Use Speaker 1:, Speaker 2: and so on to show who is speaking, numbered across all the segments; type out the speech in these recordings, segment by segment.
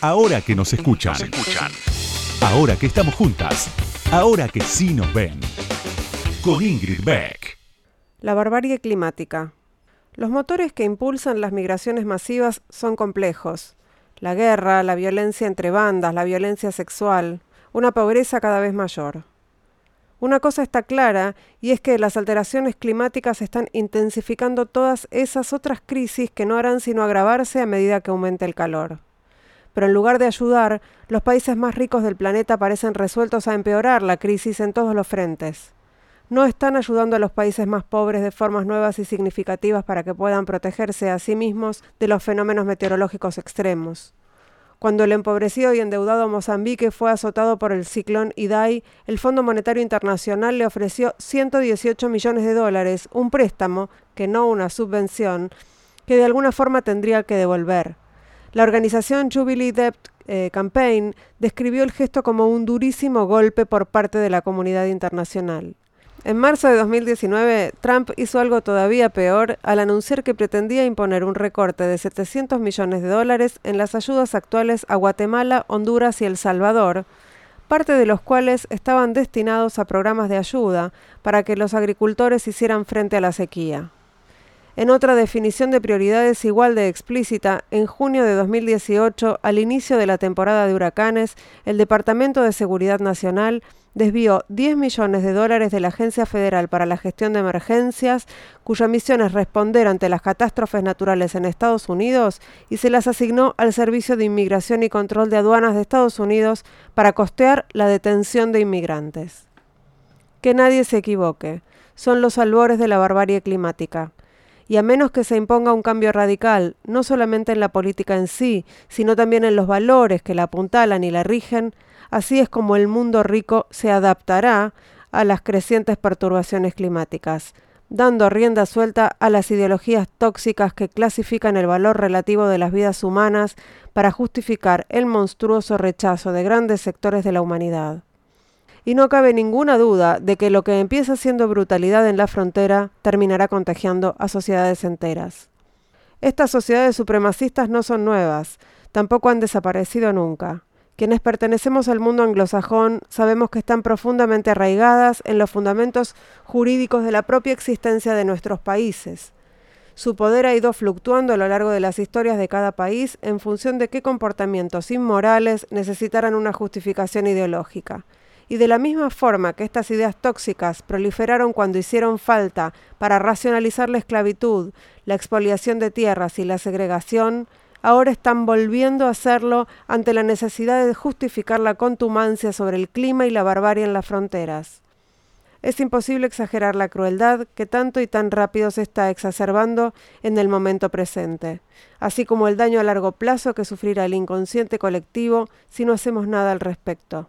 Speaker 1: Ahora que nos escuchan. Ahora que estamos juntas. Ahora que sí nos ven. Con Ingrid Beck.
Speaker 2: La barbarie climática. Los motores que impulsan las migraciones masivas son complejos. La guerra, la violencia entre bandas, la violencia sexual, una pobreza cada vez mayor. Una cosa está clara, y es que las alteraciones climáticas están intensificando todas esas otras crisis que no harán sino agravarse a medida que aumente el calor. Pero en lugar de ayudar, los países más ricos del planeta parecen resueltos a empeorar la crisis en todos los frentes. No están ayudando a los países más pobres de formas nuevas y significativas para que puedan protegerse a sí mismos de los fenómenos meteorológicos extremos. Cuando el empobrecido y endeudado Mozambique fue azotado por el ciclón Idai, el Fondo Monetario Internacional le ofreció 118 millones de dólares, un préstamo, que no una subvención, que de alguna forma tendría que devolver. La organización Jubilee Debt eh, Campaign describió el gesto como un durísimo golpe por parte de la comunidad internacional. En marzo de 2019, Trump hizo algo todavía peor al anunciar que pretendía imponer un recorte de 700 millones de dólares en las ayudas actuales a Guatemala, Honduras y El Salvador, parte de los cuales estaban destinados a programas de ayuda para que los agricultores hicieran frente a la sequía. En otra definición de prioridades igual de explícita, en junio de 2018, al inicio de la temporada de huracanes, el Departamento de Seguridad Nacional desvió 10 millones de dólares de la Agencia Federal para la Gestión de Emergencias, cuya misión es responder ante las catástrofes naturales en Estados Unidos, y se las asignó al Servicio de Inmigración y Control de Aduanas de Estados Unidos para costear la detención de inmigrantes. Que nadie se equivoque, son los albores de la barbarie climática y a menos que se imponga un cambio radical, no solamente en la política en sí, sino también en los valores que la apuntalan y la rigen, así es como el mundo rico se adaptará a las crecientes perturbaciones climáticas, dando rienda suelta a las ideologías tóxicas que clasifican el valor relativo de las vidas humanas para justificar el monstruoso rechazo de grandes sectores de la humanidad y no cabe ninguna duda de que lo que empieza siendo brutalidad en la frontera terminará contagiando a sociedades enteras. Estas sociedades supremacistas no son nuevas, tampoco han desaparecido nunca. Quienes pertenecemos al mundo anglosajón sabemos que están profundamente arraigadas en los fundamentos jurídicos de la propia existencia de nuestros países. Su poder ha ido fluctuando a lo largo de las historias de cada país en función de qué comportamientos inmorales necesitaran una justificación ideológica y de la misma forma que estas ideas tóxicas proliferaron cuando hicieron falta para racionalizar la esclavitud, la expoliación de tierras y la segregación, ahora están volviendo a hacerlo ante la necesidad de justificar la contumacia sobre el clima y la barbarie en las fronteras. Es imposible exagerar la crueldad que tanto y tan rápido se está exacerbando en el momento presente, así como el daño a largo plazo que sufrirá el inconsciente colectivo si no hacemos nada al respecto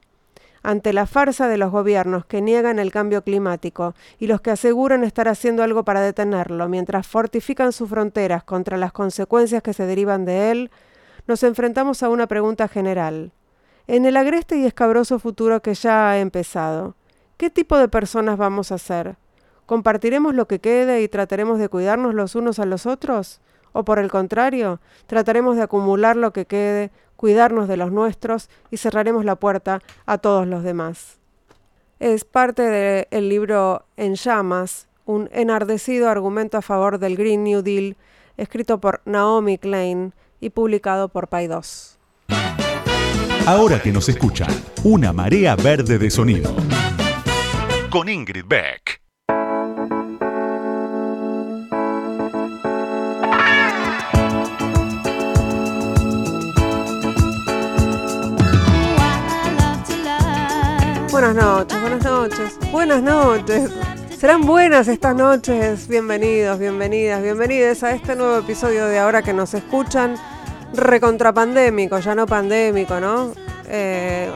Speaker 2: ante la farsa de los gobiernos que niegan el cambio climático y los que aseguran estar haciendo algo para detenerlo mientras fortifican sus fronteras contra las consecuencias que se derivan de él, nos enfrentamos a una pregunta general. En el agreste y escabroso futuro que ya ha empezado, ¿qué tipo de personas vamos a ser? ¿Compartiremos lo que quede y trataremos de cuidarnos los unos a los otros? ¿O por el contrario, trataremos de acumular lo que quede, cuidarnos de los nuestros y cerraremos la puerta a todos los demás. Es parte del libro En llamas, un enardecido argumento a favor del Green New Deal, escrito por Naomi Klein y publicado por Paidós.
Speaker 1: Ahora que nos escuchan, una marea verde de sonido. Con Ingrid Beck.
Speaker 2: Buenas noches, buenas noches, buenas noches. Serán buenas estas noches. Bienvenidos, bienvenidas, bienvenidas a este nuevo episodio de Ahora que nos escuchan. Recontrapandémico, ya no pandémico, ¿no? Eh,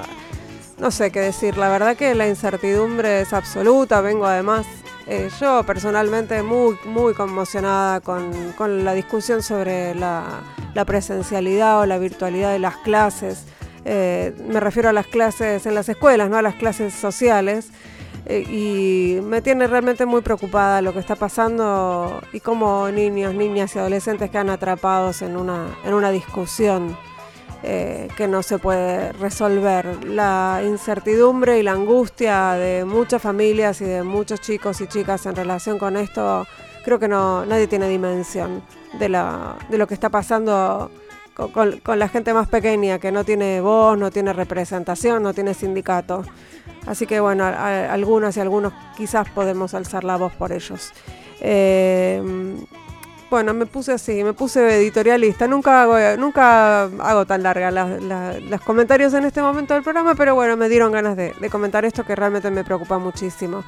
Speaker 2: no sé qué decir. La verdad que la incertidumbre es absoluta. Vengo además, eh, yo personalmente, muy, muy conmocionada con, la discusión sobre la presencialidad o la virtualidad de las clases. Eh, me refiero a las clases en las escuelas, no a las clases sociales, eh, y me tiene realmente muy preocupada lo que está pasando y cómo niños, niñas y adolescentes quedan atrapados en una, en una discusión eh, que no se puede resolver. La incertidumbre y la angustia de muchas familias y de muchos chicos y chicas en relación con esto, creo que no nadie tiene dimensión de, la, de lo que está pasando con, la gente más pequeña, que no tiene voz, no tiene representación, no tiene sindicato. Así que bueno, algunas y algunos quizás podemos alzar la voz por ellos. Eh, bueno, me puse así, me puse editorialista. Nunca hago, nunca hago tan larga los comentarios en este momento del programa, pero bueno, me dieron ganas de, comentar esto que realmente me preocupa muchísimo.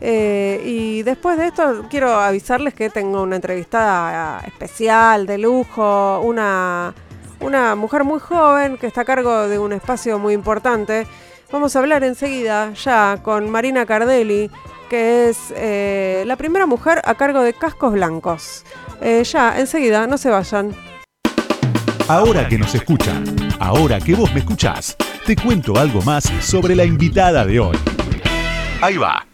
Speaker 2: Eh, y después de esto, quiero avisarles que tengo una entrevistada especial, de lujo, una, una mujer muy joven que está a cargo de un espacio muy importante. Vamos a hablar enseguida ya con Marina Cardelli, que es eh, la primera mujer a cargo de cascos blancos. Eh, ya, enseguida, no se vayan.
Speaker 1: Ahora que nos escuchan, ahora que vos me escuchás, te cuento algo más sobre la invitada de hoy. Ahí va.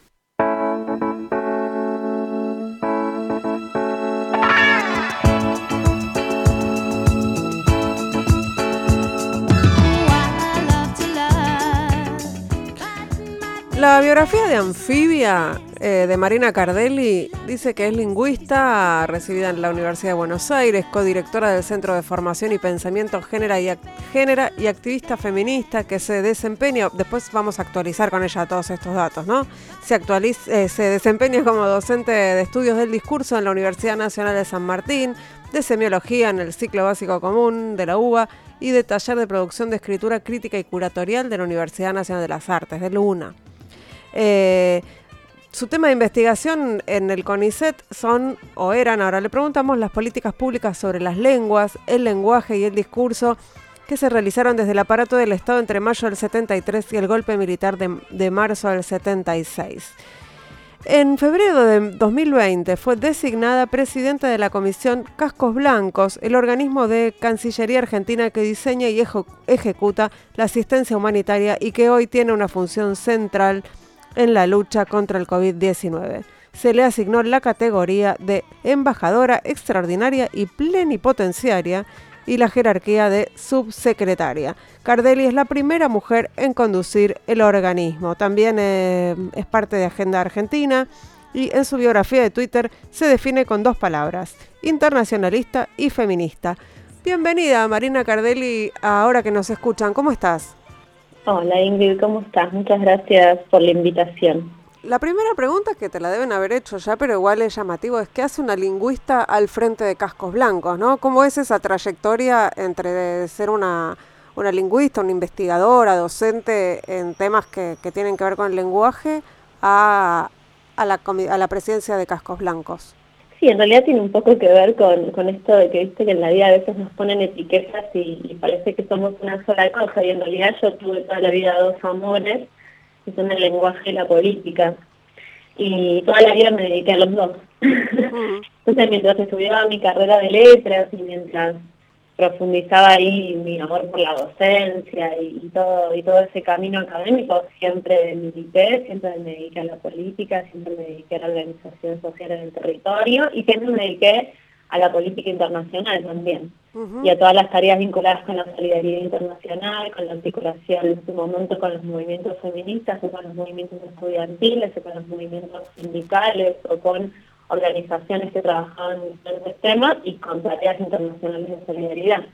Speaker 2: La biografía de Anfibia eh, de Marina Cardelli dice que es lingüista, recibida en la Universidad de Buenos Aires, codirectora del Centro de Formación y Pensamiento Génera y, y activista feminista que se desempeña, después vamos a actualizar con ella todos estos datos, ¿no? Se, actualiza, eh, se desempeña como docente de estudios del discurso en la Universidad Nacional de San Martín, de semiología en el ciclo básico común de la UBA y de taller de producción de escritura crítica y curatorial de la Universidad Nacional de las Artes, de LUNA. Eh, su tema de investigación en el CONICET son, o eran, ahora le preguntamos, las políticas públicas sobre las lenguas, el lenguaje y el discurso que se realizaron desde el aparato del Estado entre mayo del 73 y el golpe militar de, de marzo del 76. En febrero de 2020 fue designada presidenta de la Comisión Cascos Blancos, el organismo de Cancillería Argentina que diseña y ejecuta la asistencia humanitaria y que hoy tiene una función central en la lucha contra el COVID-19. Se le asignó la categoría de embajadora extraordinaria y plenipotenciaria y la jerarquía de subsecretaria. Cardelli es la primera mujer en conducir el organismo. También eh, es parte de Agenda Argentina y en su biografía de Twitter se define con dos palabras, internacionalista y feminista. Bienvenida Marina Cardelli, ahora que nos escuchan, ¿cómo estás?
Speaker 3: Hola Ingrid, ¿cómo estás? Muchas gracias por la invitación.
Speaker 2: La primera pregunta que te la deben haber hecho ya, pero igual es llamativo, es ¿qué hace una lingüista al frente de cascos blancos? ¿no? ¿Cómo es esa trayectoria entre ser una, una lingüista, una investigadora, docente en temas que, que tienen que ver con el lenguaje a, a, la, a la de cascos blancos?
Speaker 3: Sí, en realidad tiene un poco que ver con, con esto de que viste que en la vida a veces nos ponen etiquetas y, parece que somos una sola cosa y en realidad yo tuve toda la vida dos amores, que son el lenguaje y la política. Y toda la vida me dediqué a los dos. Entonces mientras estudiaba mi carrera de letras y mientras profundizaba ahí mi amor por la docencia y, todo y todo ese camino académico, siempre milité, siempre me dediqué a la política, siempre me dediqué a la organización social en el territorio y siempre me dediqué a la política internacional también. Y a todas las tareas vinculadas con la solidaridad internacional, con la articulación en su momento con los movimientos feministas o con los movimientos estudiantiles o con los movimientos sindicales o con organizaciones que trabajaban en diferentes temas y con tareas internacionales de solidaridad.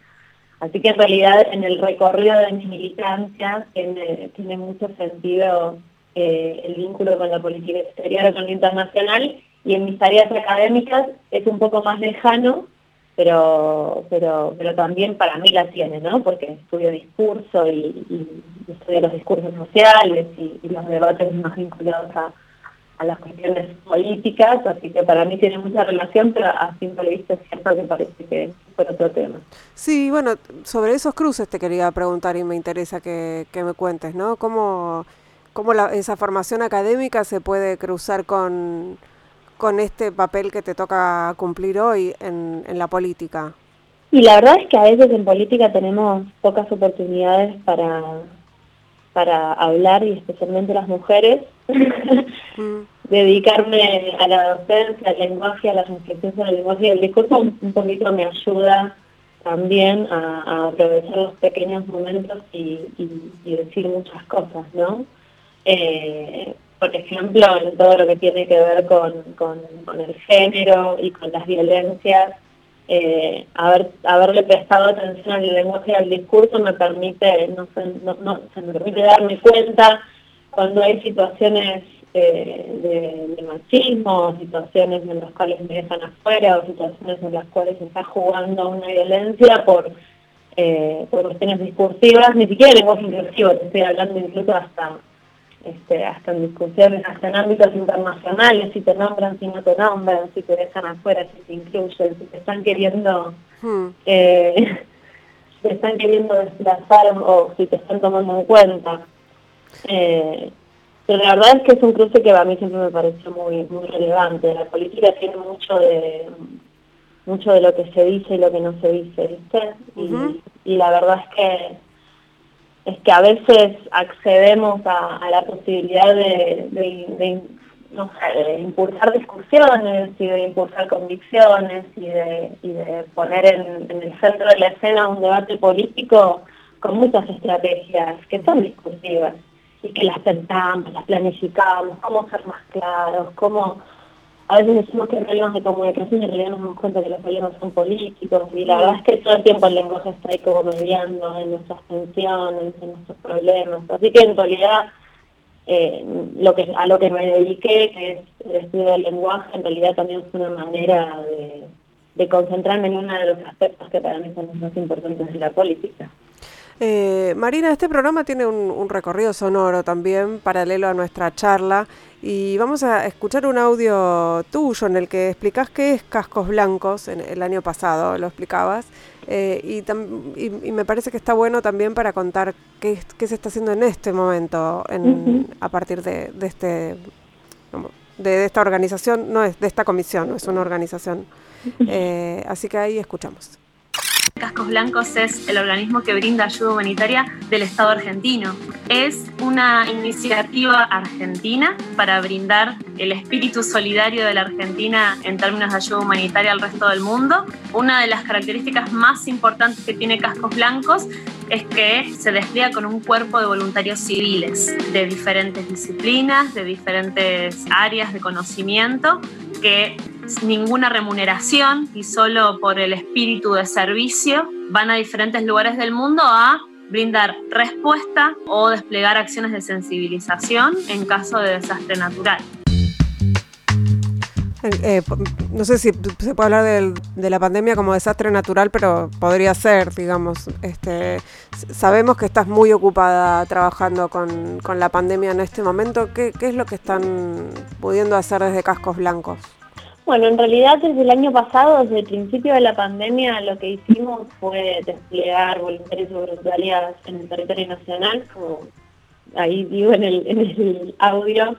Speaker 3: Así que en realidad en el recorrido de mi militancia tiene, tiene mucho sentido eh, el vínculo con la política exterior o con lo internacional y en mis tareas académicas es un poco más lejano, pero, pero, pero también para mí la tiene, ¿no? Porque estudio discurso y, estudio los discursos sociales y, y los debates más vinculados a, a las cuestiones políticas, así que para mí tiene mucha relación, pero a simple vista es cierto que parece que fue otro tema.
Speaker 2: Sí, bueno, sobre esos cruces te quería preguntar y me interesa que, me cuentes, ¿no? ¿Cómo, cómo la, esa formación académica se puede cruzar con, con este papel que te toca cumplir hoy en, en la política?
Speaker 3: Y la verdad es que a veces en política tenemos pocas oportunidades para para hablar y especialmente las mujeres, dedicarme a la docencia, al lenguaje, a la reflexión sobre el lenguaje y el discurso un, poquito me ayuda también a, aprovechar los pequeños momentos y, decir muchas cosas, ¿no? Eh, por ejemplo, en todo lo que tiene que ver con, el género y con las violencias, eh, haber, haberle prestado atención al lenguaje y al discurso me permite, no, no, se me permite darme cuenta cuando hay situaciones de, machismo, situaciones en las cuales me dejan afuera o situaciones en las cuales se está jugando una violencia por, eh, por cuestiones discursivas, ni siquiera de lenguaje inclusivo, te estoy hablando incluso hasta este, hasta en discusiones, hasta en ámbitos internacionales, si te nombran, si no te nombran, si te dejan afuera, si te incluyen, si te están queriendo, hmm. eh, te están queriendo desplazar o si te están tomando en cuenta. Eh, pero la verdad es que es un cruce que a mí siempre me pareció muy muy relevante. La política tiene mucho de mucho de lo que se dice y lo que no se dice, ¿viste? y, la verdad es que es que a veces accedemos a, la posibilidad de, de, no sé, de impulsar discusiones y de impulsar convicciones y de, y de poner en, en el centro de la escena un debate político con muchas estrategias que son discursivas y que las pensamos, las planificamos, cómo ser más claros, cómo a veces decimos que hay problemas de comunicación y en realidad nos damos cuenta que los problemas son políticos y la verdad es que todo el tiempo el lenguaje está ahí como mediando en nuestras tensiones, en nuestros problemas. Así que en realidad eh, lo que a lo que me dediqué, que es el estudio del lenguaje, en realidad también fue una manera de, de concentrarme en uno de los aspectos que para mí son los más importantes de la política.
Speaker 2: Eh, Marina, este programa tiene un, recorrido sonoro también paralelo a nuestra charla y vamos a escuchar un audio tuyo en el que explicás qué es Cascos Blancos, en, el año pasado lo explicabas, eh, y, me parece que está bueno también para contar qué, se está haciendo en este momento a partir de, este... De, esta organización, no es de esta comisión, no es una organización. Eh, así que ahí escuchamos.
Speaker 4: Cascos Blancos es el organismo que brinda ayuda humanitaria del Estado argentino. Es una iniciativa argentina para brindar el espíritu solidario de la Argentina en términos de ayuda humanitaria al resto del mundo. Una de las características más importantes que tiene Cascos Blancos es que se despliega con un cuerpo de voluntarios civiles de diferentes disciplinas, de diferentes áreas de conocimiento, que ninguna remuneración y solo por el espíritu de servicio van a diferentes lugares del mundo a brindar respuesta o desplegar acciones de sensibilización en caso de desastre natural.
Speaker 2: Eh, no sé si se puede hablar de, la pandemia como desastre natural, pero podría ser, digamos. Este, sabemos que estás muy ocupada trabajando con, la pandemia en este momento. ¿Qué, es lo que están pudiendo hacer desde Cascos Blancos?
Speaker 3: Bueno, en realidad desde el año pasado, desde el principio de la pandemia, lo que hicimos fue desplegar voluntarios y voluntarias en el territorio nacional, como ahí digo en el, en el audio,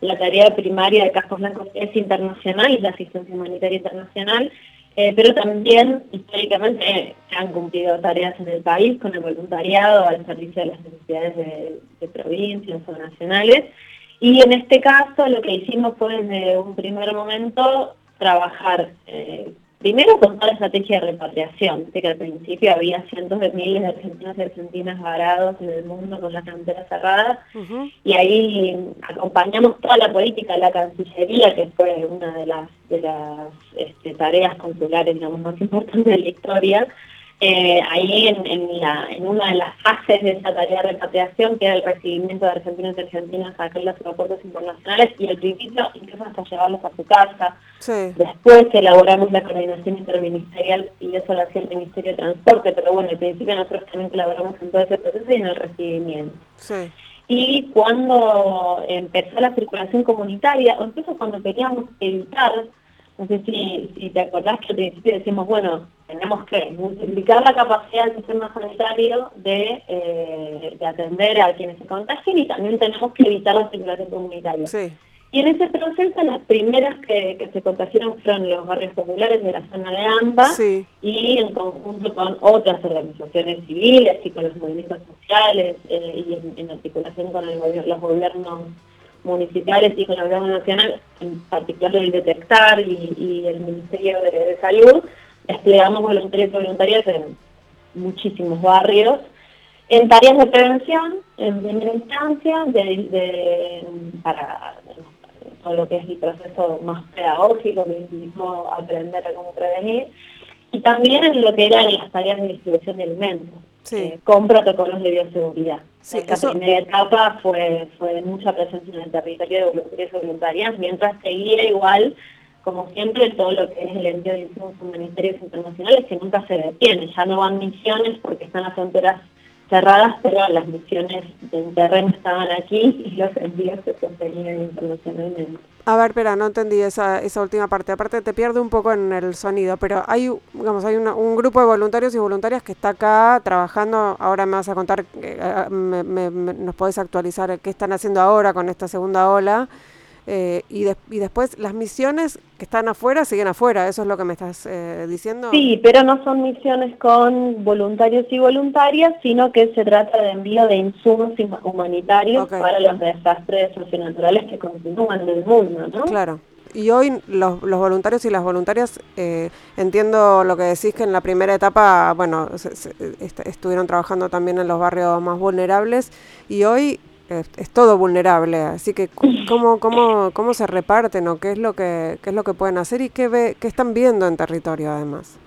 Speaker 3: la tarea primaria de Cascos Blancos es internacional, es la asistencia humanitaria internacional, eh, pero también históricamente se han cumplido tareas en el país con el voluntariado al servicio de las necesidades de provincias o nacionales. Y en este caso lo que hicimos fue desde un primer momento trabajar eh, primero con toda la estrategia de repatriación, de que al principio había cientos de miles de argentinos y argentinas varados en el mundo con las fronteras cerradas, y ahí acompañamos toda la política de la Cancillería, que fue una de las, de las este, tareas consulares digamos, más importantes de la historia, eh, ahí en, en, una de las fases de esa tarea de repatriación, que era el recibimiento de argentinos y argentinas a los aeropuertos internacionales, y al principio incluso hasta llevarlos a su casa. Después elaboramos la coordinación interministerial y eso lo hacía el Ministerio de Transporte, pero bueno, al principio nosotros también colaboramos en todo ese proceso y en el recibimiento. Y cuando empezó la circulación comunitaria, o incluso cuando queríamos evitar no sé si, te acordás que al principio decimos, bueno, tenemos que multiplicar la capacidad del sistema sanitario de, eh, de atender a quienes se contagien y también tenemos que evitar la circulación comunitaria. Y en ese proceso las primeras que, se contagiaron fueron los barrios populares de la zona de AMBA y en conjunto con otras organizaciones civiles y con los movimientos sociales eh, y en, articulación con el, los gobiernos municipales y con la gobierno nacional, en particular el Detectar y, el Ministerio de, Salud, desplegamos voluntarios y voluntarias en muchísimos barrios, en tareas de prevención, en primera instancia, de, para todo lo que es el proceso más pedagógico, que mismo aprender a cómo prevenir, y también en lo que eran las tareas de distribución de alimentos, eh, con protocolos de bioseguridad. Sí, Esta primera etapa fue, fue mucha presencia en el territorio de voluntarios y voluntarias, mientras seguía igual, como siempre, todo lo que es el envío de insumos humanitarios internacionales, que nunca se detiene. Ya no van misiones porque están las fronteras cerradas, pero las misiones en terreno estaban aquí y los envíos se sostenían internacionalmente.
Speaker 2: A ver, espera, no entendí esa, esa última parte. Aparte te pierde un poco en el sonido, pero hay, digamos, hay un grupo de voluntarios y voluntarias que está acá trabajando. Ahora me vas a contar, eh, nos podés actualizar qué están haciendo ahora con esta segunda ola. Eh, y, y, después las misiones que están afuera siguen afuera, eso es lo que me estás eh, diciendo.
Speaker 3: Sí, pero no son misiones con voluntarios y voluntarias, sino que se trata de envío de insumos humanitarios para los desastres socionaturales que continúan en el mundo, ¿no?
Speaker 2: Claro. Y hoy los, los voluntarios y las voluntarias, eh, entiendo lo que decís que en la primera etapa, bueno, estuvieron trabajando también en los barrios más vulnerables y hoy es, todo vulnerable, así que cómo, cómo, cómo se reparten o qué es lo que qué es lo que pueden hacer y qué ve, qué están viendo en territorio además.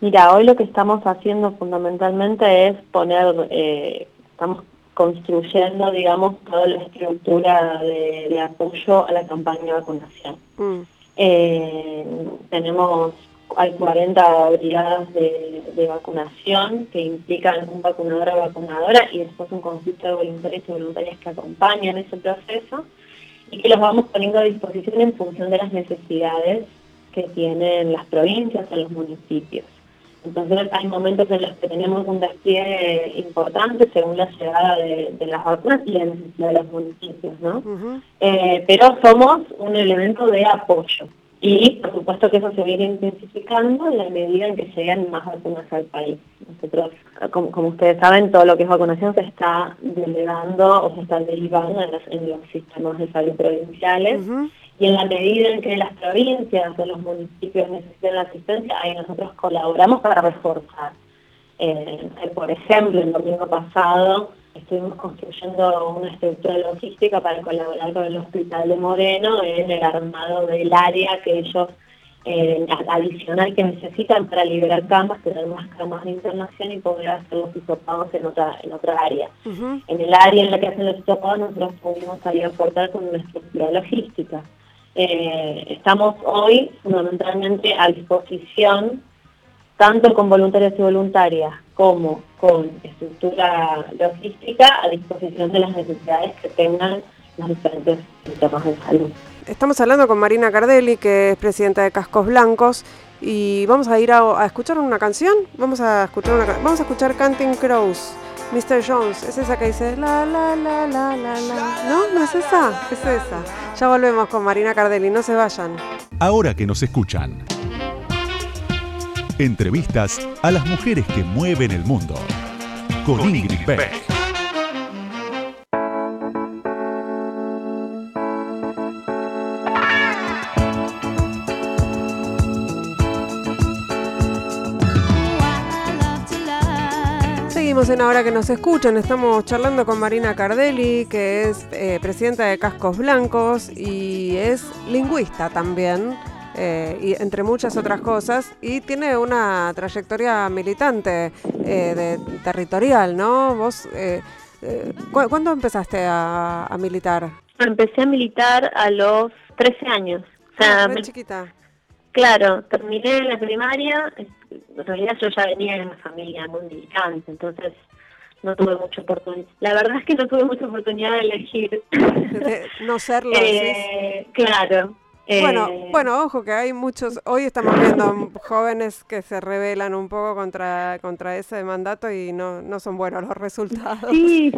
Speaker 3: Mira, hoy lo que estamos haciendo fundamentalmente es poner, eh, estamos construyendo, digamos, toda la estructura de, apoyo a la campaña de vacunación. Mm. Eh, tenemos hay 40 brigadas de, vacunación que implican un vacunador o vacunadora y después un conjunto de voluntarios y voluntarias que acompañan ese proceso y que los vamos poniendo a disposición en función de las necesidades que tienen las provincias o los municipios. Entonces hay momentos en los que tenemos un despliegue importante según la llegada de, las vacunas y la necesidad de los municipios, ¿no? Eh, pero somos un elemento de apoyo. Y por supuesto que eso se viene intensificando en la medida en que lleguen más vacunas al país. Nosotros, como, ustedes saben, todo lo que es vacunación se está delegando o se está derivando en los, sistemas de salud provinciales. Y en la medida en que las provincias o los municipios necesiten la asistencia, ahí nosotros colaboramos para reforzar. Eh, por ejemplo, el domingo pasado estuvimos construyendo una estructura logística para colaborar con el Hospital de Moreno en el armado del área que ellos eh, adicional que necesitan para liberar camas, tener más camas de internación y poder hacer los hisopados en otra, en otra área. En el área en la que hacen los hisopados nosotros pudimos ahí aportar con una estructura logística. Eh, estamos hoy fundamentalmente a disposición tanto con voluntarios y voluntarias como con estructura logística a disposición de las necesidades que tengan los diferentes sistemas de salud.
Speaker 2: Estamos hablando con Marina Cardelli, que es presidenta de Cascos Blancos, y vamos a ir a, escuchar una canción. Vamos a escuchar una, vamos a escuchar Canting Crows, Mr. Jones. Es esa que dice la la la la la la. No, no es esa, es esa. Ya volvemos con Marina Cardelli, no se vayan.
Speaker 1: Ahora que nos escuchan. Entrevistas a las mujeres que mueven el mundo. Con, Ingrid Beck.
Speaker 2: Seguimos en Ahora que nos escuchan, estamos charlando con Marina Cardelli, que es eh, presidenta de Cascos Blancos y es lingüista también. Eh, y entre muchas otras cosas, y tiene una trayectoria militante eh, de, territorial, ¿no? Vos, eh, ¿cuándo empezaste a, militar?
Speaker 3: Empecé a militar a los 13 años.
Speaker 2: O sea, ah, chiquita.
Speaker 3: Claro, terminé la primaria, en realidad yo ya venía de una familia muy militante, entonces no tuve mucha oportunidad. La verdad es que no tuve mucha oportunidad de elegir.
Speaker 2: no serlo.
Speaker 3: claro,
Speaker 2: bueno, eh, bueno, ojo que hay muchos, hoy estamos viendo jóvenes que se rebelan un poco contra, contra ese mandato y no, no son buenos los resultados.
Speaker 3: Sí,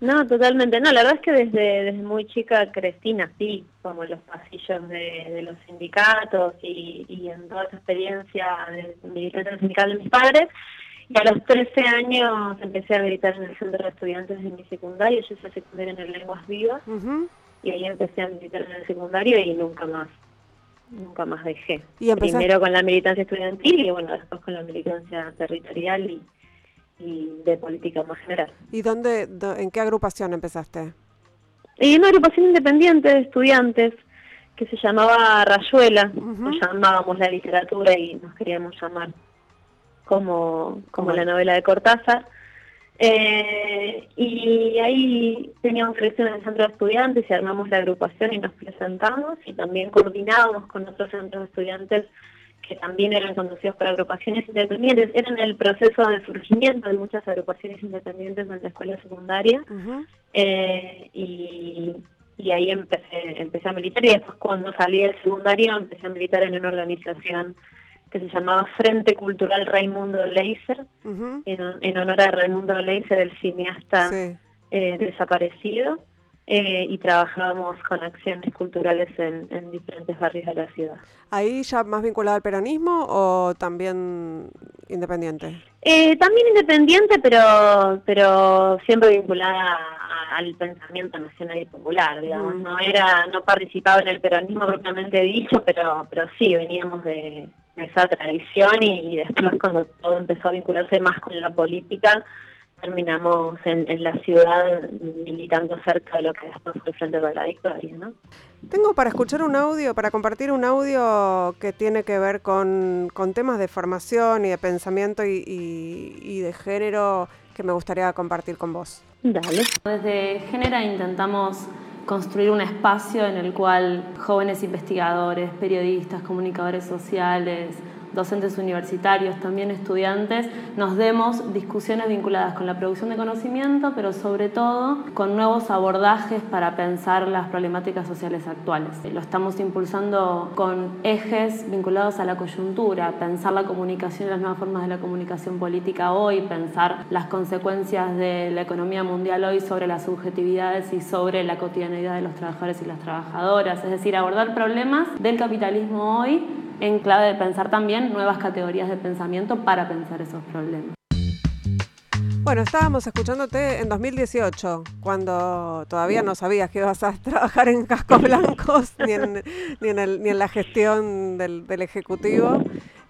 Speaker 3: no, totalmente. No, la verdad es que desde, desde muy chica crecí, nací como los pasillos de, los sindicatos y, y, en toda esa experiencia de militante sindical de mis padres. Y a los 13 años empecé a militar en el centro de estudiantes de mi secundario, yo hice secundaria en el Lenguas Vivas y ahí empecé a militar en el secundario y nunca más. nunca más dejé. Primero con la militancia estudiantil y bueno, después con la militancia territorial y, de política más general.
Speaker 2: ¿Y dónde, en qué agrupación empezaste?
Speaker 3: En una agrupación independiente de estudiantes que se llamaba Rayuela, nos llamábamos la literatura y nos queríamos llamar como, como la novela de Cortázar. Eh, y ahí teníamos elección en el centro de estudiantes y armamos la agrupación y nos presentamos y también coordinábamos con otros centros de estudiantes que también eran conducidos por agrupaciones independientes. Eran el proceso de surgimiento de muchas agrupaciones independientes en la escuela secundaria. Eh, y, y, ahí empecé, empecé a militar y después cuando salí del secundario empecé a militar en una organización que se llamaba Frente Cultural Raimundo Leiser, en, honor a Raimundo Leiser, el cineasta eh, desaparecido, eh, y trabajábamos con acciones culturales en, diferentes barrios de la ciudad.
Speaker 2: ¿Ahí ya más vinculado al peronismo o también independiente?
Speaker 3: Eh, también independiente, pero pero siempre vinculada al pensamiento nacional y popular, digamos. No era no participaba en el peronismo propiamente dicho, pero pero sí veníamos de esa tradición y, después cuando todo empezó a vincularse más con la política, terminamos en, la ciudad militando cerca de lo que después fue el Frente de la Victoria, ¿no?
Speaker 2: Tengo para escuchar un audio, para compartir un audio que tiene que ver con, temas de formación y de pensamiento y, y de género que me gustaría compartir con vos.
Speaker 3: Dale.
Speaker 5: Desde Génera intentamos construir un espacio en el cual jóvenes investigadores, periodistas, comunicadores sociales, docentes universitarios, también estudiantes, nos demos discusiones vinculadas con la producción de conocimiento, pero sobre todo con nuevos abordajes para pensar las problemáticas sociales actuales. Lo estamos impulsando con ejes vinculados a la coyuntura, pensar la comunicación y las nuevas formas de la comunicación política hoy, pensar las consecuencias de la economía mundial hoy sobre las subjetividades y sobre la cotidianidad de los trabajadores y las trabajadoras, es decir, abordar problemas del capitalismo hoy en clave de pensar también nuevas categorías de pensamiento para pensar esos problemas.
Speaker 2: Bueno, estábamos escuchándote en 2018, cuando todavía no sabías que ibas a trabajar en cascos blancos ni en, ni en, el, ni en la gestión del, del Ejecutivo.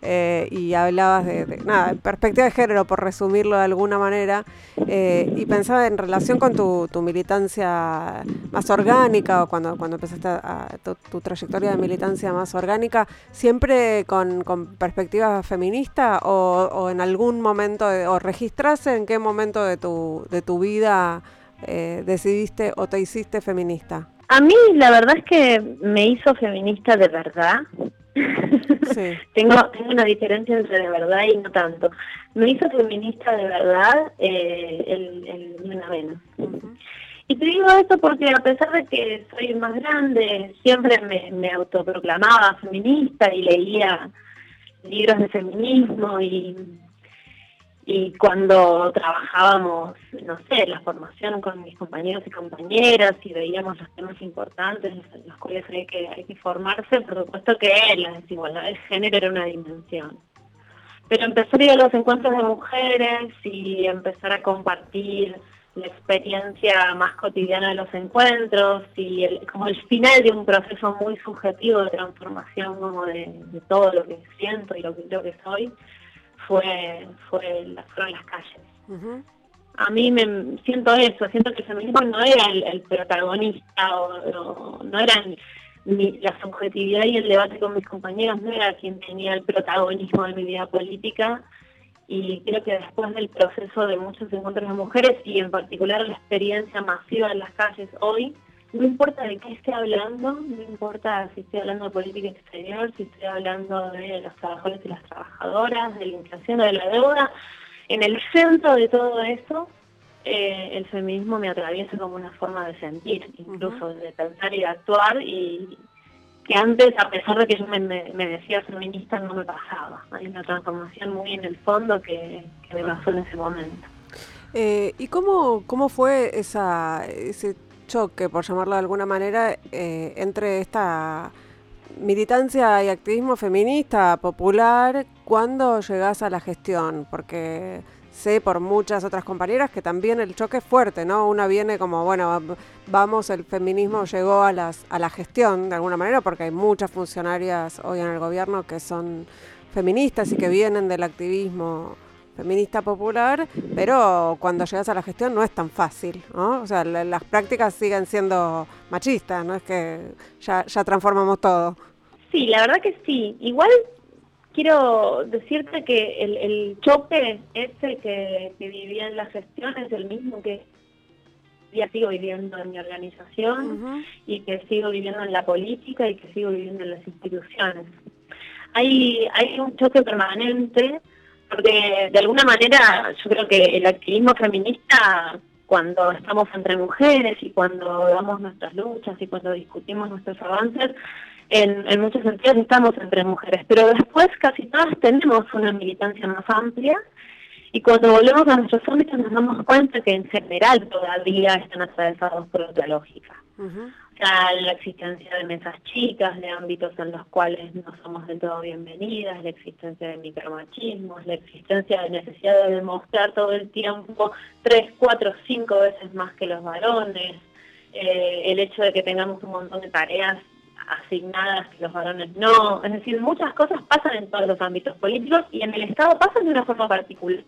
Speaker 2: Eh, y hablabas de, nada, perspectiva de género, por resumirlo de alguna manera, eh, y pensaba en relación con tu, militancia más orgánica o cuando, cuando empezaste a, tu, trayectoria de militancia más orgánica, siempre con, perspectiva feminista o, en algún momento, o registrase en qué momento de tu, de tu vida eh, decidiste o te hiciste feminista.
Speaker 3: A mí la verdad es que me hizo feminista de verdad tengo, tengo una diferencia entre de verdad y no tanto. Me hizo feminista de verdad eh, el, el Una Menos. Y te digo esto porque a pesar de que soy más grande, siempre me, me autoproclamaba feminista y leía libros de feminismo y y cuando trabajábamos, no sé, la formación con mis compañeros y compañeras y veíamos los temas importantes en los cuales hay que, hay que formarse, por supuesto que la desigualdad de género era una dimensión. Pero empezar a ir a los encuentros de mujeres y empezar a compartir la experiencia más cotidiana de los encuentros y como el final de un proceso muy subjetivo de transformación como de, todo lo que siento y lo que creo que soy, fue, fue la, fueron las calles. A mí me siento eso, siento que el feminismo no era el, protagonista o, no, era la subjetividad y el debate con mis compañeros, no era quien tenía el protagonismo de mi vida política y creo que después del proceso de muchos encuentros de mujeres y en particular la experiencia masiva en las calles hoy, no importa de qué esté hablando, no importa si estoy hablando de política exterior, si estoy hablando de los trabajadores y las trabajadoras, de la inflación o de la deuda, en el centro de todo eso, eh, el feminismo me atraviesa como una forma de sentir, incluso de pensar y de actuar, y que antes, a pesar de que yo me, decía feminista, no me pasaba. Hay una transformación muy en el fondo que, me pasó en ese momento.
Speaker 2: Eh, ¿Y cómo, cómo fue esa, ese choque, por llamarlo de alguna manera, eh, entre esta militancia y activismo feminista popular cuando llegas a la gestión, porque sé por muchas otras compañeras que también el choque es fuerte, ¿no? Una viene como, bueno, vamos, el feminismo llegó a, las, a la gestión de alguna manera, porque hay muchas funcionarias hoy en el gobierno que son feministas y que vienen del activismo feminista popular, pero cuando llegas a la gestión no es tan fácil, ¿no? O sea, las prácticas siguen siendo machistas, no es que ya, ya transformamos todo.
Speaker 3: Sí, la verdad que sí. Igual quiero decirte que el, el choque ese que, que vivía en la gestión es el mismo que ya sigo viviendo en mi organización y que sigo viviendo en la política y que sigo viviendo en las instituciones. Hay, hay un choque permanente porque de alguna manera yo creo que el activismo feminista cuando estamos entre mujeres y cuando damos nuestras luchas y cuando discutimos nuestros avances, en, muchos sentidos estamos entre mujeres, pero después casi todas tenemos una militancia más amplia y cuando volvemos a nuestros ámbitos nos damos cuenta que en general todavía están atravesados por otra lógica. O sea, la existencia de mesas chicas, de ámbitos en los cuales no somos del todo bienvenidas, la existencia de micromachismos, la existencia de necesidad de demostrar todo el tiempo tres, cuatro, cinco veces más que los varones, eh, el hecho de que tengamos un montón de tareas asignadas que los varones no. Es decir, muchas cosas pasan en todos los ámbitos políticos y en el Estado pasan de una forma particular.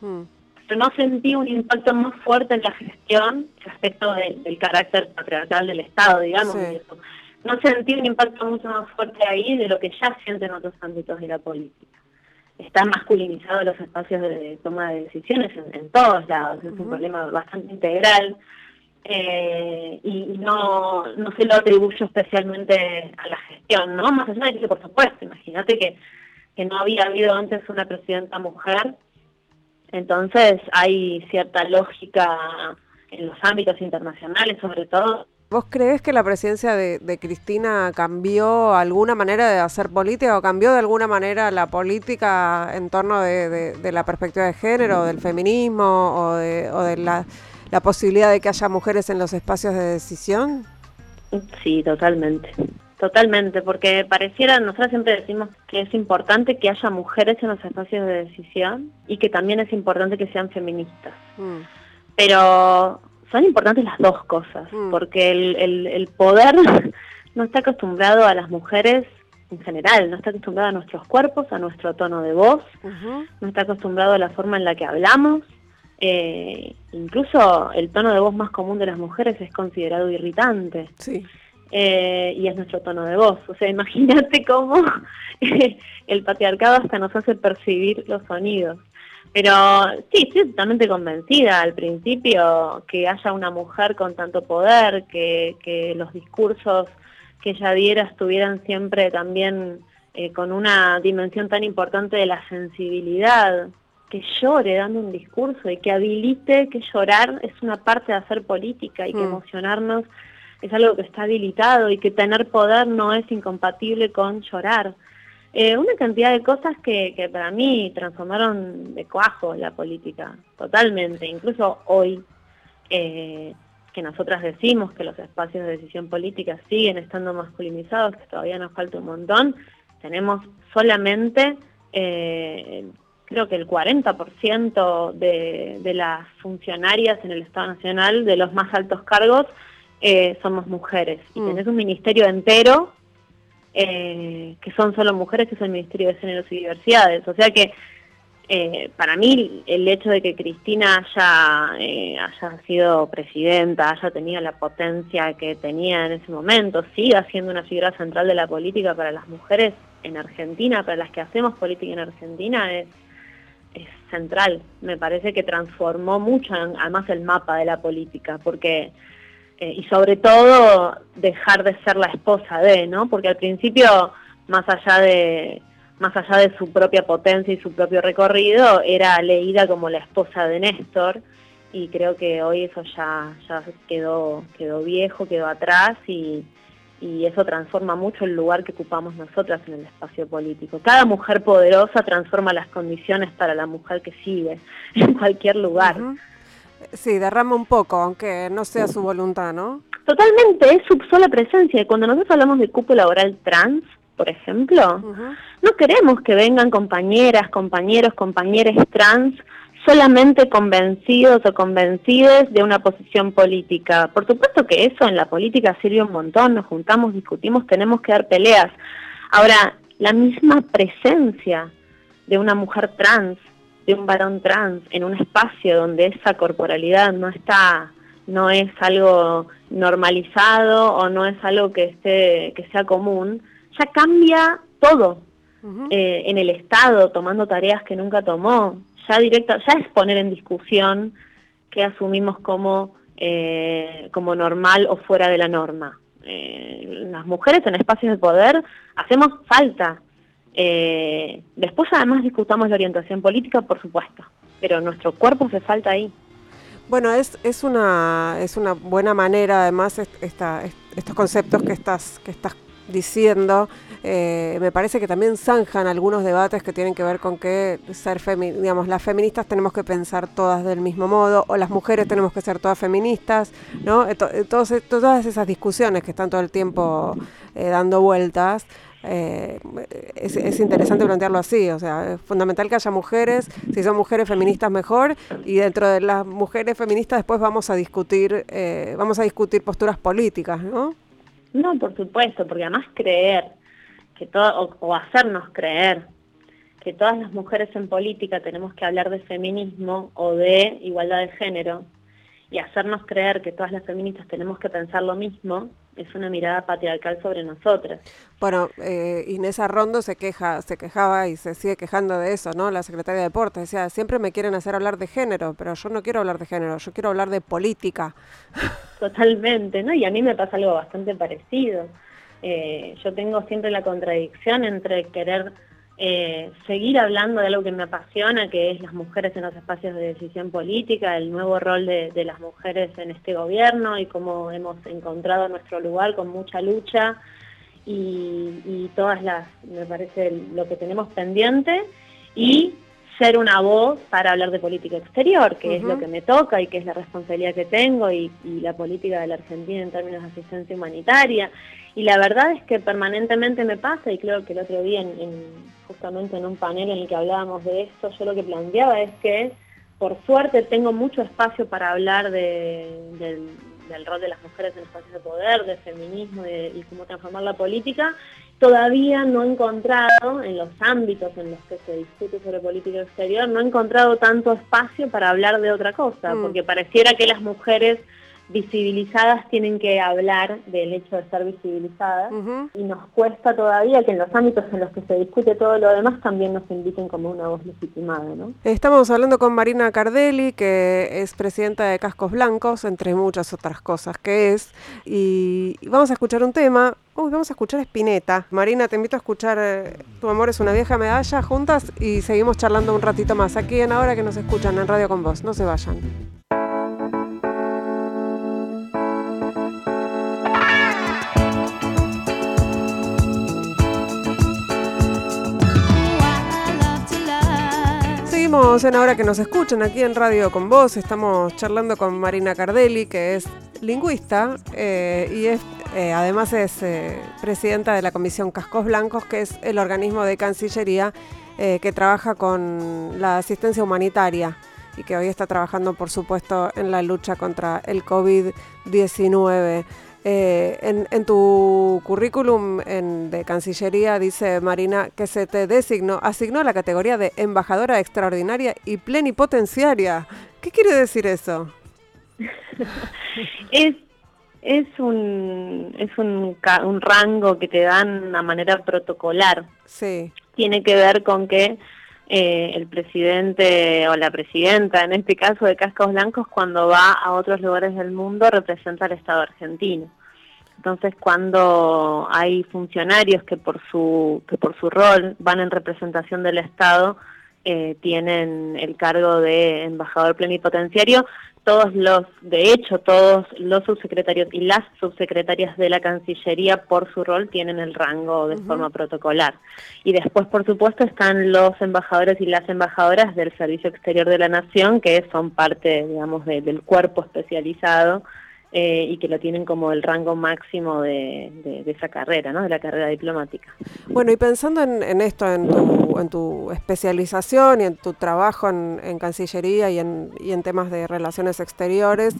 Speaker 3: Hmm. Pero no sentí un impacto más fuerte en la gestión respecto del carácter patriarcal del Estado, digamos. No sentí un impacto mucho más fuerte ahí de lo que ya sienten otros ámbitos de la política. Están masculinizados los espacios de toma de decisiones en, todos lados. Es un problema bastante integral eh, y no, no se lo atribuyo especialmente a la gestión, ¿no? Más allá de que, por supuesto, imagínate que, que no había habido antes una presidenta mujer, entonces hay cierta lógica en los ámbitos internacionales, sobre todo.
Speaker 2: ¿Vos crees que la presidencia de, Cristina cambió alguna manera de hacer política o cambió de alguna manera la política en torno de, de la perspectiva de género, del feminismo o de, o de la la posibilidad de que haya mujeres en los espacios de decisión?
Speaker 3: Sí, totalmente. Totalmente, porque pareciera, nosotros siempre decimos que es importante que haya mujeres en los espacios de decisión y que también es importante que sean feministas. Mm. Pero son importantes las dos cosas, mm. porque el, el, poder no está acostumbrado a las mujeres en general, no está acostumbrado a nuestros cuerpos, a nuestro tono de voz, no está acostumbrado a la forma en la que hablamos, eh, incluso el tono de voz más común de las mujeres es considerado irritante.
Speaker 2: Sí.
Speaker 3: Eh, y es nuestro tono de voz. O sea, imagínate cómo el patriarcado hasta nos hace percibir los sonidos. Pero sí, estoy totalmente convencida al principio que haya una mujer con tanto poder, que, que los discursos que ella diera estuvieran siempre también eh, con una dimensión tan importante de la sensibilidad, que llore dando un discurso y que habilite que llorar es una parte de hacer política y que mm. emocionarnos es algo que está habilitado y que tener poder no es incompatible con llorar. Eh, una cantidad de cosas que, que, para mí transformaron de cuajo la política, totalmente. Incluso hoy, eh, que nosotras decimos que los espacios de decisión política siguen estando masculinizados, que todavía nos falta un montón, tenemos solamente eh, creo que el 40% de, de las funcionarias en el Estado Nacional, de los más altos cargos, eh, somos mujeres. Y mm. tenés un ministerio entero eh, que son solo mujeres, que es el Ministerio de Géneros y Diversidades. O sea que eh, para mí el hecho de que Cristina haya, haya sido presidenta, haya tenido la potencia que tenía en ese momento, siga siendo una figura central de la política para las mujeres en Argentina, para las que hacemos política en Argentina, es es central. Me parece que transformó mucho, además, el mapa de la política, porque eh, y sobre todo dejar de ser la esposa de, ¿no? Porque al principio, más allá de más allá de su propia potencia y su propio recorrido, era leída como la esposa de Néstor y creo que hoy eso ya ya quedó quedó viejo, quedó atrás y y eso transforma mucho el lugar que ocupamos nosotras en el espacio político. Cada mujer poderosa transforma las condiciones para la mujer que sigue en cualquier lugar.
Speaker 2: Sí, derrama un poco, aunque no sea su voluntad, ¿no?
Speaker 3: Totalmente, es su sola presencia. Cuando nosotros hablamos de cupo laboral trans, por ejemplo, no queremos que vengan compañeras, compañeros, compañeres trans solamente convencidos o convencidas de una posición política. Por supuesto que eso en la política sirve un montón, nos juntamos, discutimos, tenemos que dar peleas. Ahora, la misma presencia de una mujer trans, de un varón trans, en un espacio donde esa corporalidad no está, no es algo normalizado o no es algo que esté, que sea común, ya cambia todo. Eh, en el Estado, tomando tareas que nunca tomó, ya directa, ya es poner en discusión que asumimos como, eh, como normal o fuera de la norma. Eh, las mujeres en espacios de poder hacemos falta. Eh, después además discutamos la orientación política, por supuesto, pero nuestro cuerpo hace falta ahí.
Speaker 2: Bueno, es, es, una, es una buena manera, además, esta, estos conceptos que estás, que estás diciendo, eh, me parece que también zanjan algunos debates que tienen que ver con que ser digamos, las feministas tenemos que pensar todas del mismo modo, o las mujeres tenemos que ser todas feministas, ¿no? Eh, eh, todas esas discusiones que están todo el tiempo dando vueltas. Es, es, interesante plantearlo así, o sea, es fundamental que haya mujeres, si son mujeres feministas mejor, y dentro de las mujeres feministas después vamos a discutir, vamos a discutir posturas políticas, ¿no?
Speaker 3: No, por supuesto, porque además creer que todo, o, hacernos creer que todas las mujeres en política tenemos que hablar de feminismo o de igualdad de género y hacernos creer que todas las feministas tenemos que pensar lo mismo es una mirada patriarcal sobre nosotras.
Speaker 2: Bueno, eh, Inés Arrondo se queja, se quejaba y se sigue quejando de eso, ¿no? La secretaria de Deportes decía, siempre me quieren hacer hablar de género, pero yo no quiero hablar de género, yo quiero hablar de política.
Speaker 3: Totalmente, ¿no? Y a mí me pasa algo bastante parecido. Eh, yo tengo siempre la contradicción entre querer eh, seguir hablando de algo que me apasiona, que es las mujeres en los espacios de decisión política, el nuevo rol de, las mujeres en este gobierno y cómo hemos encontrado nuestro lugar con mucha lucha y, todas las, me parece, lo que tenemos pendiente y ser una voz para hablar de política exterior, que es lo que me toca y que es la responsabilidad que tengo y, y la política de la Argentina en términos de asistencia humanitaria. Y la verdad es que permanentemente me pasa, y creo que el otro día, en, justamente en un panel en el que hablábamos de esto, yo lo que planteaba es que, por suerte, tengo mucho espacio para hablar del, rol de las mujeres en espacios de poder, de feminismo y cómo transformar la política. Todavía no he encontrado, en los ámbitos en los que se discute sobre política exterior, no he encontrado tanto espacio para hablar de otra cosa, mm. porque pareciera que las mujeres visibilizadas tienen que hablar del hecho de estar visibilizadas y nos cuesta todavía que en los ámbitos en los que se discute todo lo demás también nos inviten como una voz legitimada. ¿no?
Speaker 2: Estamos hablando con Marina Cardelli, que es presidenta de Cascos Blancos, entre muchas otras cosas que es, y vamos a escuchar un tema. Uy, vamos a escuchar Espineta. Marina, te invito a escuchar eh, Tu amor es una vieja medalla juntas y seguimos charlando un ratito más aquí en Ahora que nos escuchan en Radio con Vos. No se vayan. En Ahora que nos escuchan aquí en Radio con Vos. Estamos charlando con Marina Cardelli, que es lingüista eh, y es, eh, además es eh, presidenta de la Comisión Cascos Blancos, que es el organismo de Cancillería que trabaja con la asistencia humanitaria y que hoy está trabajando, por supuesto, en la lucha contra el COVID-19. Eh, en, tu currículum de Cancillería dice Marina que se te designó, asignó la categoría de embajadora extraordinaria y plenipotenciaria. ¿Qué quiere decir eso?
Speaker 3: es es un es un, un rango que te dan de una manera protocolar.
Speaker 2: Sí.
Speaker 3: Tiene que ver con que eh, el presidente o la presidenta, en este caso de Cascos Blancos, cuando va a otros lugares del mundo representa al Estado argentino. Entonces, cuando hay funcionarios que por su que por su rol van en representación del Estado, eh, tienen el cargo de embajador plenipotenciario, todos los, de hecho, todos los subsecretarios y las subsecretarias de la Cancillería por su rol tienen el rango de forma protocolar. Y después, por supuesto, están los embajadores y las embajadoras del Servicio Exterior de la Nación, que son parte, digamos, del cuerpo especializado eh, y que lo tienen como el rango máximo de, esa carrera, ¿no? de la carrera diplomática.
Speaker 2: Bueno, y pensando en, esto, en tu, en tu, especialización y en tu trabajo en, Cancillería y en, y en, temas de relaciones exteriores,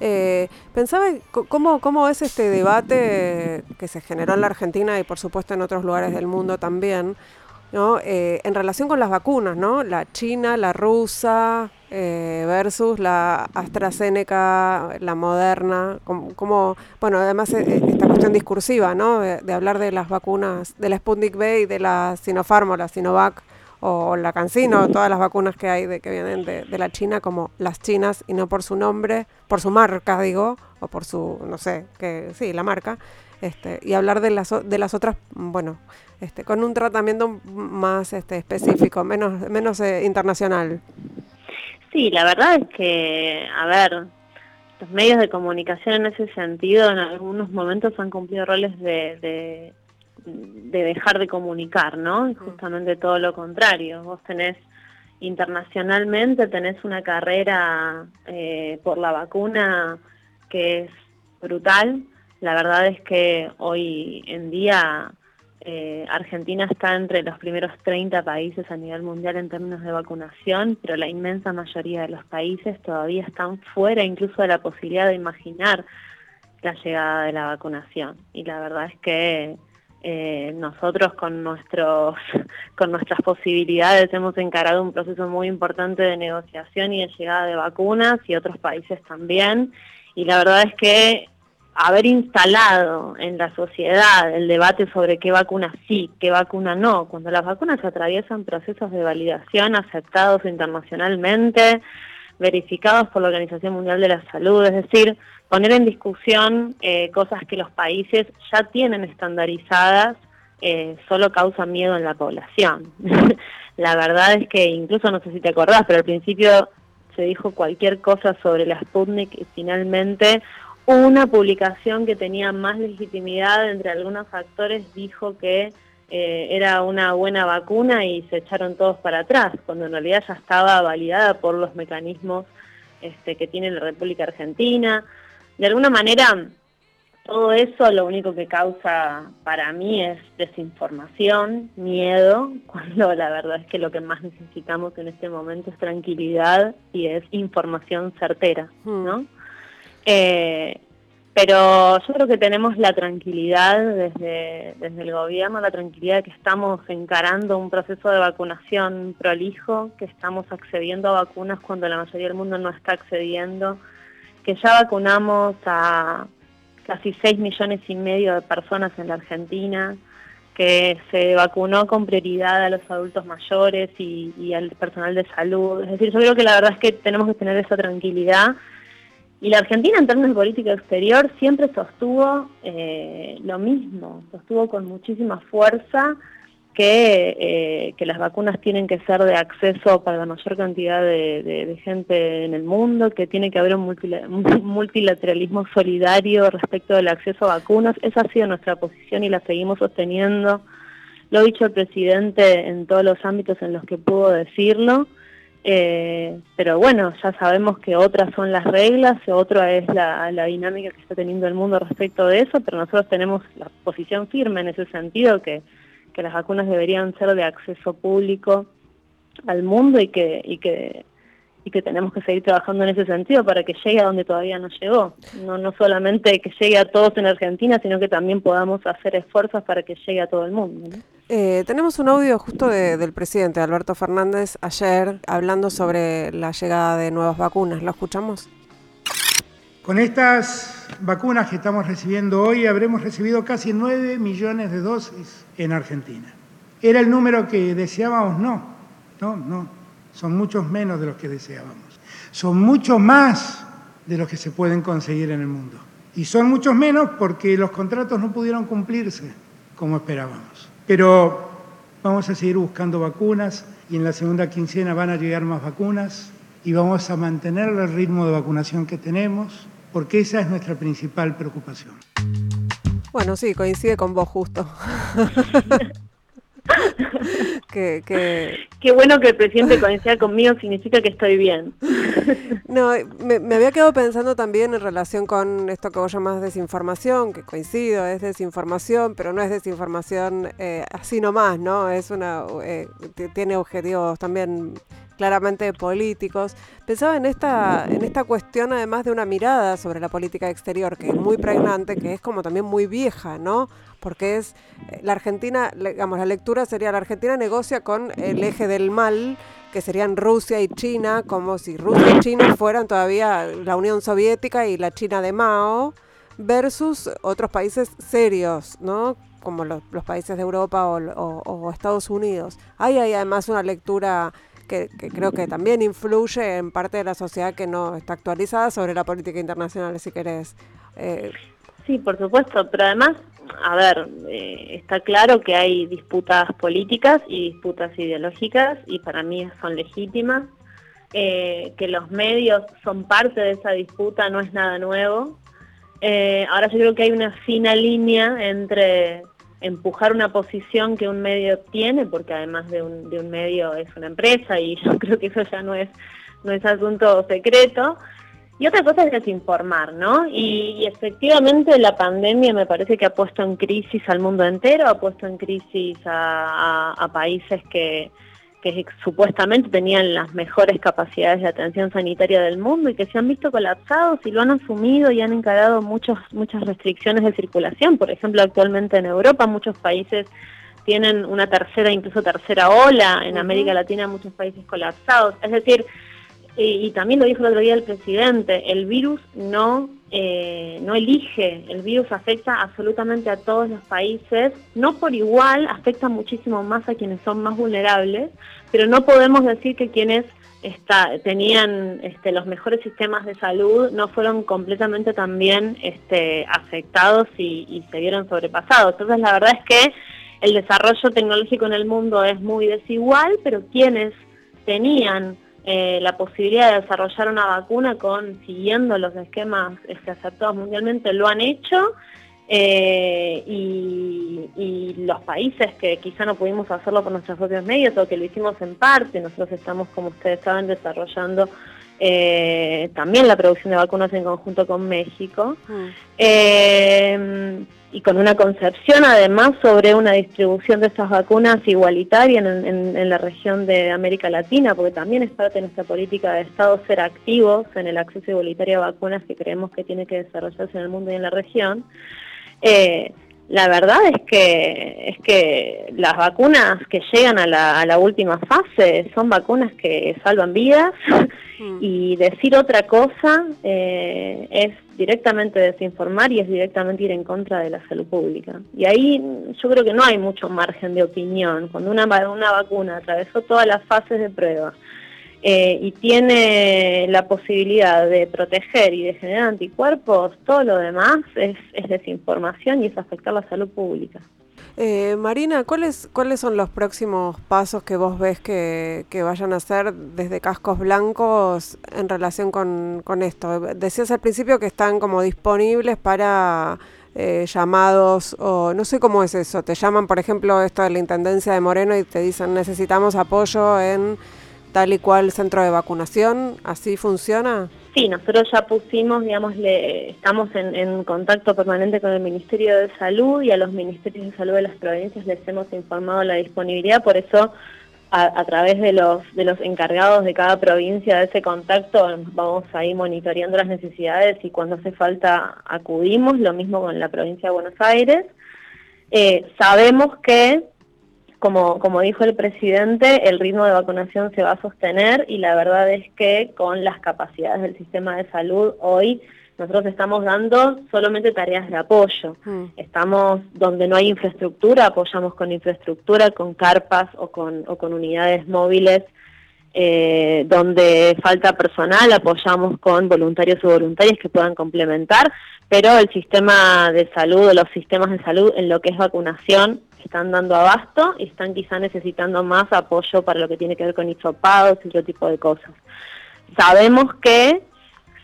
Speaker 2: eh, pensaba cómo, cómo es este debate que se generó en la Argentina y por supuesto en otros lugares del mundo también, ¿no? Eh, en relación con las vacunas, ¿no? La china, la rusa, eh, versus la AstraZeneca, la Moderna, como, bueno, además eh, esta cuestión discursiva, ¿no? De, hablar de las vacunas, de la Sputnik V y de la Sinopharm o la Sinovac o la CanSino, todas las vacunas que hay de, que vienen de, la China como las chinas y no por su nombre, por su marca, digo, o por su, no sé, que sí, la marca, este, y hablar de las, de las otras, bueno, este, con un tratamiento más este, específico, menos, menos eh, internacional.
Speaker 3: Sí, la verdad es que, a ver, los medios de comunicación en ese sentido en algunos momentos han cumplido roles de, de, dejar de comunicar, ¿no? Y justamente todo lo contrario. Vos tenés internacionalmente, tenés una carrera eh, por la vacuna que es brutal. La verdad es que hoy en día eh, Argentina está entre los primeros 30 países a nivel mundial en términos de vacunación, pero la inmensa mayoría de los países todavía están fuera incluso de la posibilidad de imaginar la llegada de la vacunación. Y la verdad es que eh, nosotros con, nuestros, con nuestras posibilidades hemos encarado un proceso muy importante de negociación y de llegada de vacunas y otros países también. Y la verdad es que haber instalado en la sociedad el debate sobre qué vacuna sí, qué vacuna no, cuando las vacunas atraviesan procesos de validación aceptados internacionalmente, verificados por la Organización Mundial de la Salud, es decir, poner en discusión eh, cosas que los países ya tienen estandarizadas, eh, solo causan miedo en la población. la verdad es que incluso, no sé si te acordás, pero al principio se dijo cualquier cosa sobre la Sputnik y finalmente una publicación que tenía más legitimidad entre algunos actores dijo que eh, era una buena vacuna y se echaron todos para atrás, cuando en realidad ya estaba validada por los mecanismos este, que tiene la República Argentina. De alguna manera, todo eso lo único que causa para mí es desinformación, miedo, cuando la verdad es que lo que más necesitamos en este momento es tranquilidad y es información certera, ¿no? Hmm. Eh, pero yo creo que tenemos la tranquilidad desde, desde el gobierno, la tranquilidad de que estamos encarando un proceso de vacunación prolijo, que estamos accediendo a vacunas cuando la mayoría del mundo no está accediendo, que ya vacunamos a casi 6 millones y medio de personas en la Argentina, que se vacunó con prioridad a los adultos mayores y, y al personal de salud. Es decir, yo creo que la verdad es que tenemos que tener esa tranquilidad y la Argentina en términos de política exterior siempre sostuvo eh, lo mismo, sostuvo con muchísima fuerza que, eh, que, las vacunas tienen que ser de acceso para la mayor cantidad de, gente en el mundo, que tiene que haber un, multilateralismo solidario respecto del acceso a vacunas. Esa ha sido nuestra posición y la seguimos sosteniendo. Lo ha dicho el presidente en todos los ámbitos en los que pudo decirlo. Eh, pero bueno, ya sabemos que otras son las reglas, otra es la, dinámica que está teniendo el mundo respecto de eso, pero nosotros tenemos la posición firme en ese sentido, que, que las vacunas deberían ser de acceso público al mundo y que, y que y que tenemos que seguir trabajando en ese sentido para que llegue a donde todavía no llegó. No, no solamente que llegue a todos en Argentina, sino que también podamos hacer esfuerzos para que llegue a todo el mundo.
Speaker 2: Eh, tenemos un audio justo del presidente Alberto Fernández ayer hablando sobre la llegada de nuevas vacunas. ¿Lo escuchamos?
Speaker 6: Con estas vacunas que estamos recibiendo hoy habremos recibido casi 9 millones de dosis en Argentina. ¿Era el número que deseábamos? No, no, no son muchos menos de los que deseábamos. Son mucho más de los que se pueden conseguir en el mundo. Y son muchos menos porque los contratos no pudieron cumplirse como esperábamos. Pero vamos a seguir buscando vacunas y en la segunda quincena van a llegar más vacunas y vamos a mantener el ritmo de vacunación que tenemos porque esa es nuestra principal preocupación.
Speaker 2: Bueno, sí, coincide con vos justo. Que,
Speaker 3: Qué bueno que el presidente coincida conmigo, significa que estoy bien.
Speaker 2: No, me, había quedado pensando también en relación con esto que vos llamás desinformación, que coincido, es desinformación, pero no es desinformación eh, así nomás, ¿no? Es una, eh, tiene objetivos también claramente políticos. Pensaba en esta, en esta cuestión además de una mirada sobre la política exterior, que es muy pregnante, que es como también muy vieja, ¿no? Porque es eh, la Argentina, digamos, la lectura sería la Argentina negocia con el eje del mal, que serían Rusia y China, como si Rusia y China fueran todavía la Unión Soviética y la China de Mao, versus otros países serios, ¿no? como los, países de Europa o, o, Estados Unidos. Hay, hay además una lectura que, creo que también influye en parte de la sociedad que no está actualizada sobre la política internacional, si querés.
Speaker 3: Eh, sí, por supuesto, pero además, a ver, eh, está claro que hay disputas políticas y disputas ideológicas y para mí son legítimas. Eh, que los medios son parte de esa disputa no es nada nuevo. ahora yo creo que hay una fina línea entre empujar una posición que un medio tiene, porque además de un, de un medio es una empresa y yo creo que eso ya no es, no es asunto secreto. Y otra cosa es desinformar, ¿no? Y, efectivamente la pandemia me parece que ha puesto en crisis al mundo entero, ha puesto en crisis a países que, que supuestamente tenían las mejores capacidades de atención sanitaria del mundo y que se han visto colapsados y lo han asumido y han encarado muchos, muchas restricciones de circulación. Por ejemplo, actualmente en Europa muchos países tienen una tercera, incluso tercera ola, en América Latina muchos países colapsados. Es decir, y, también lo dijo el otro día el presidente, el virus no, eh, no elige, el virus afecta absolutamente a todos los países, no por igual, afecta muchísimo más a quienes son más vulnerables, pero no podemos decir que quienes tenían este, los mejores sistemas de salud no fueron completamente también este, afectados y se vieron sobrepasados. Entonces la verdad es que el desarrollo tecnológico en el mundo es muy desigual, pero quienes tenían eh, la posibilidad de desarrollar una vacuna con siguiendo los esquemas este, aceptados mundialmente lo han hecho eh, y, los países que quizá no pudimos hacerlo por nuestros propios medios o que lo hicimos en parte, nosotros estamos, como ustedes saben, desarrollando eh, también la producción de vacunas en conjunto con México. Mm y con una concepción además sobre una distribución de estas vacunas igualitaria en, la región de América Latina, porque también es parte de nuestra política de Estado ser activos en el acceso igualitario a vacunas que creemos que tiene que desarrollarse en el mundo y en la región. Eh, la verdad es que, es que las vacunas que llegan a la, a la última fase son vacunas que salvan vidas mm. y decir otra cosa eh, es directamente desinformar y es directamente ir en contra de la salud pública. Y ahí yo creo que no hay mucho margen de opinión. Cuando una, una vacuna atravesó todas las fases de prueba, eh, y tiene la posibilidad de proteger y de generar anticuerpos, todo lo demás es, desinformación y es afectar la salud pública.
Speaker 2: Eh, Marina, ¿cuáles, ¿cuáles son los próximos pasos que vos ves que, vayan a hacer desde Cascos Blancos en relación con, esto? Decías al principio que están como disponibles para eh, llamados o no sé cómo es eso. Te llaman, por ejemplo, esto de la Intendencia de Moreno y te dicen necesitamos apoyo en tal y cual centro de vacunación? ¿Así funciona?
Speaker 3: Sí, nosotros ya pusimos, digamos, le, estamos en, contacto permanente con el Ministerio de Salud y a los Ministerios de Salud de las provincias les hemos informado la disponibilidad, por eso a, través de los, de los encargados de cada provincia de ese contacto vamos a ir monitoreando las necesidades y cuando hace falta acudimos, lo mismo con la provincia de Buenos Aires. Eh, sabemos que como, como dijo el presidente, el ritmo de vacunación se va a sostener y la verdad es que con las capacidades del sistema de salud hoy nosotros estamos dando solamente tareas de apoyo. Mm. Estamos donde no hay infraestructura, apoyamos con infraestructura, con carpas o con, o con unidades móviles. Eh, donde falta personal, apoyamos con voluntarios o voluntarias que puedan complementar, pero el sistema de salud o los sistemas de salud en lo que es vacunación están dando abasto y están quizá necesitando más apoyo para lo que tiene que ver con hisopados y otro tipo de cosas. Sabemos que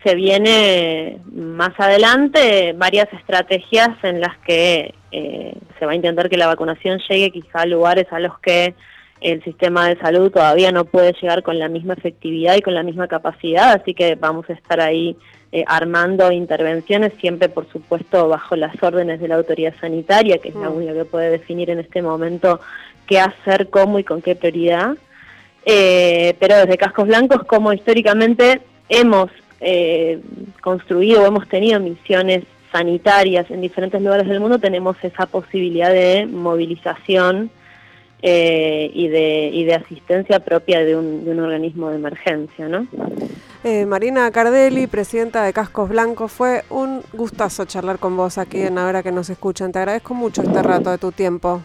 Speaker 3: se viene más adelante varias estrategias en las que eh, se va a intentar que la vacunación llegue quizá a lugares a los que el sistema de salud todavía no puede llegar con la misma efectividad y con la misma capacidad, así que vamos a estar ahí eh, armando intervenciones, siempre por supuesto bajo las órdenes de la autoridad sanitaria, que es la mm. única que puede definir en este momento qué hacer, cómo y con qué prioridad. Eh, pero desde Cascos Blancos, como históricamente hemos eh, construido o hemos tenido misiones sanitarias en diferentes lugares del mundo, tenemos esa posibilidad de movilización eh, y, de, y de asistencia propia de un, de un organismo de emergencia. ¿no?
Speaker 2: Eh, Marina Cardelli, presidenta de Cascos Blancos, fue un gustazo charlar con vos aquí en Ahora que nos escuchan. Te agradezco mucho este rato de tu tiempo.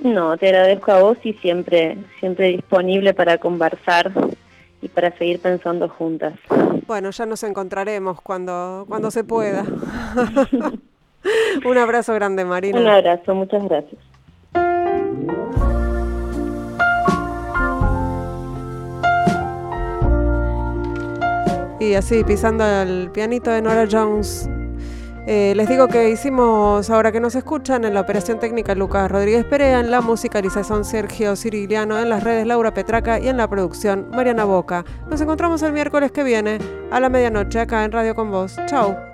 Speaker 3: No, te agradezco a vos y siempre, siempre disponible para conversar y para seguir pensando juntas.
Speaker 2: Bueno, ya nos encontraremos cuando, cuando se pueda. un abrazo grande, Marina.
Speaker 3: Un abrazo, muchas gracias.
Speaker 2: Y así, pisando el pianito de Nora Jones. Eh, les digo que hicimos, ahora que nos escuchan, en la operación técnica Lucas Rodríguez Perea, en la musicalización Sergio Cirigliano, en las redes Laura Petraca y en la producción Mariana Boca. Nos encontramos el miércoles que viene a la medianoche acá en Radio Con Vos. Chau.